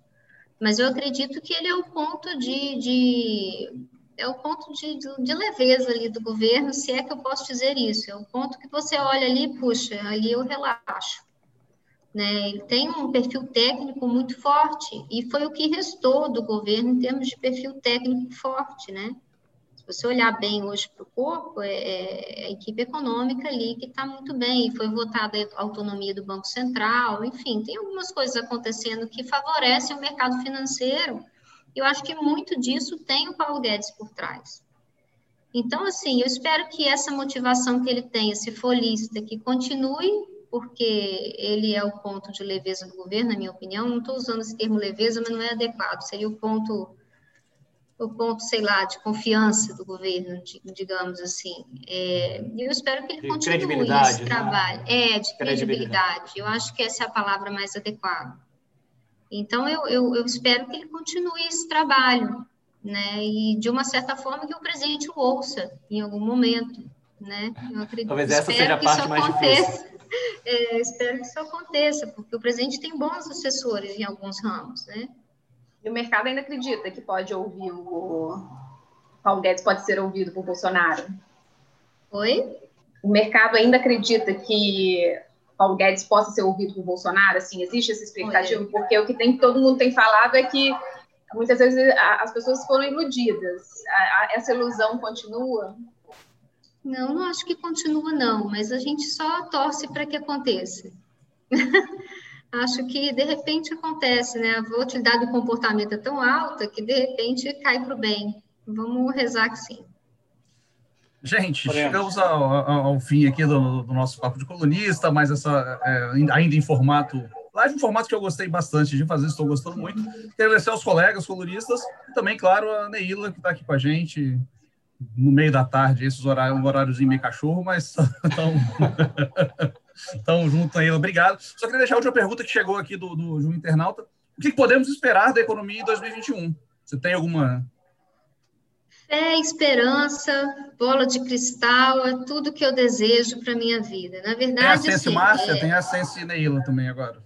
Mas eu acredito que ele é o ponto de, de é o ponto de, de, leveza ali do governo, se é que eu posso dizer isso. É o ponto que você olha ali, puxa, ali eu relaxo. Né? Ele tem um perfil técnico muito forte e foi o que restou do governo em termos de perfil técnico forte, né? Se você olhar bem hoje para o corpo, é, é, a equipe econômica ali que está muito bem, foi votada a autonomia do Banco Central, enfim, tem algumas coisas acontecendo que favorecem o mercado financeiro eu acho que muito disso tem o Paulo Guedes por trás. Então, assim, eu espero que essa motivação que ele tem, esse folista, que continue, porque ele é o ponto de leveza do governo, na minha opinião. Não estou usando esse termo leveza, mas não é adequado. Seria o ponto, o ponto, sei lá, de confiança do governo, digamos assim. É, eu espero que ele continue esse né? trabalho. É, de credibilidade. credibilidade. Eu acho que essa é a palavra mais adequada. Então, eu, eu, eu espero que ele continue esse trabalho, né? E, de uma certa forma, que o presidente o ouça em algum momento, né? Eu acredito, Talvez essa seja a parte mais aconteça. difícil. É, espero que isso aconteça, porque o presidente tem bons assessores em alguns ramos, né? E o mercado ainda acredita que pode ouvir o Paulo Guedes pode ser ouvido por Bolsonaro? Oi? O mercado ainda acredita que Paulo Guedes possa ser ouvido por Bolsonaro? Assim, existe essa expectativa? Porque o que tem, todo mundo tem falado é que muitas vezes as pessoas foram iludidas. Essa ilusão continua? Não, não acho que continua, não, mas a gente só torce para que aconteça. acho que de repente acontece, né? A volatilidade do comportamento é tão alta que de repente cai para o bem. Vamos rezar que sim. Gente, chegamos ao, ao, ao, fim aqui do, do, nosso papo de colunista, mas essa é, ainda em formato live, um formato que eu gostei bastante de fazer, estou gostando muito. Quero agradecer aos colegas colunistas e também, claro, a Neila, que está aqui com a gente no meio da tarde, esses horários, um horáriozinho meio cachorro, mas estão Então, junto aí, obrigado. Só queria deixar a última pergunta que chegou aqui do, do, de um internauta. O que podemos esperar da economia em 2021? Você tem alguma Fé, esperança, bola de cristal, é tudo que eu desejo para minha vida. Na verdade, tem a Sense assim, Márcia, é... tem a Sense Neila também agora.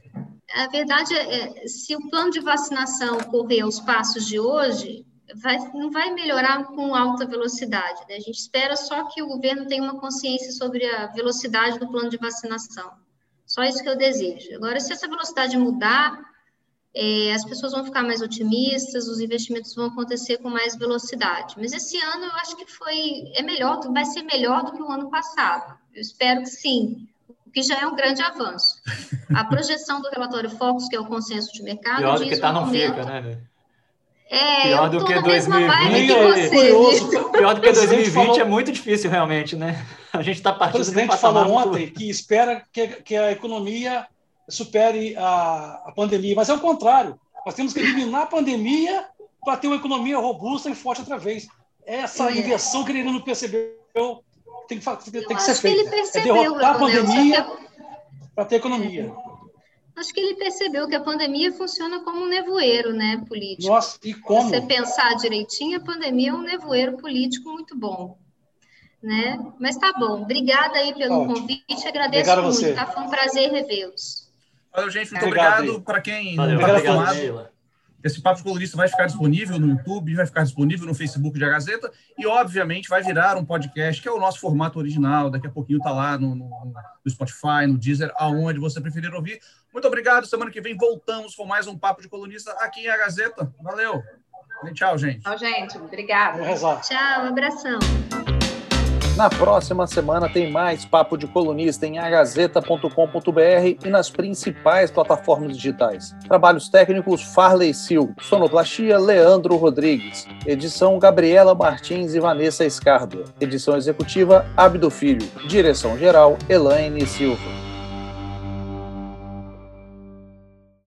A verdade é, é, se o plano de vacinação correr aos passos de hoje, vai, não vai melhorar com alta velocidade. Né? A gente espera só que o governo tenha uma consciência sobre a velocidade do plano de vacinação. Só isso que eu desejo. Agora, se essa velocidade mudar, é, as pessoas vão ficar mais otimistas, os investimentos vão acontecer com mais velocidade. Mas esse ano eu acho que foi é melhor, vai ser melhor do que o ano passado. Eu espero que sim, o que já é um grande avanço. A projeção do relatório Focus, que é o consenso de mercado, pior do que está não fica, né? É, pior do que 2020. Que curioso. Pior do que 2020 falou... é muito difícil, realmente, né? A gente está partindo. O presidente falou ontem que espera que, que a economia supere a, a pandemia, mas é o contrário. Nós temos que eliminar a pandemia para ter uma economia robusta e forte outra vez. Essa é. inversão que ele não percebeu tem que, tem, tem que ser feita. é derrotar a pandemia para ter economia. Acho que ele percebeu que a pandemia funciona como um nevoeiro, né, político. Nossa, e como? Se você pensar direitinho, a pandemia é um nevoeiro político muito bom, né? Mas tá bom. Obrigada aí pelo Ótimo. convite, agradeço Obrigado muito, tá? Foi um prazer revê-los. Valeu, gente, muito obrigado, obrigado para quem Valeu, está acostumado. Esse Papo Colunista vai ficar disponível no YouTube, vai ficar disponível no Facebook de A Gazeta e, obviamente, vai virar um podcast, que é o nosso formato original. Daqui a pouquinho está lá no, no, no, Spotify, no Deezer, aonde você preferir ouvir. Muito obrigado. Semana que vem voltamos com mais um Papo de Colunista aqui em A Gazeta. Valeu. E tchau, gente. Tchau, gente. Obrigada. Tchau, abração. Na próxima semana tem mais Papo de Colunista em agazeta.com.br e nas principais plataformas digitais. Trabalhos técnicos Farley Sil, sonoplastia Leandro Rodrigues, edição Gabriela Martins e Vanessa Escardo, edição executiva Abdo Filho, direção geral Elaine Silva.